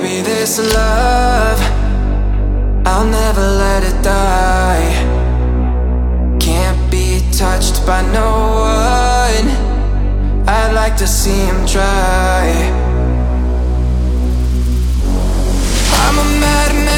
this love I'll never let it die. Can't be touched by no one. I'd like to see him try. I'm a madman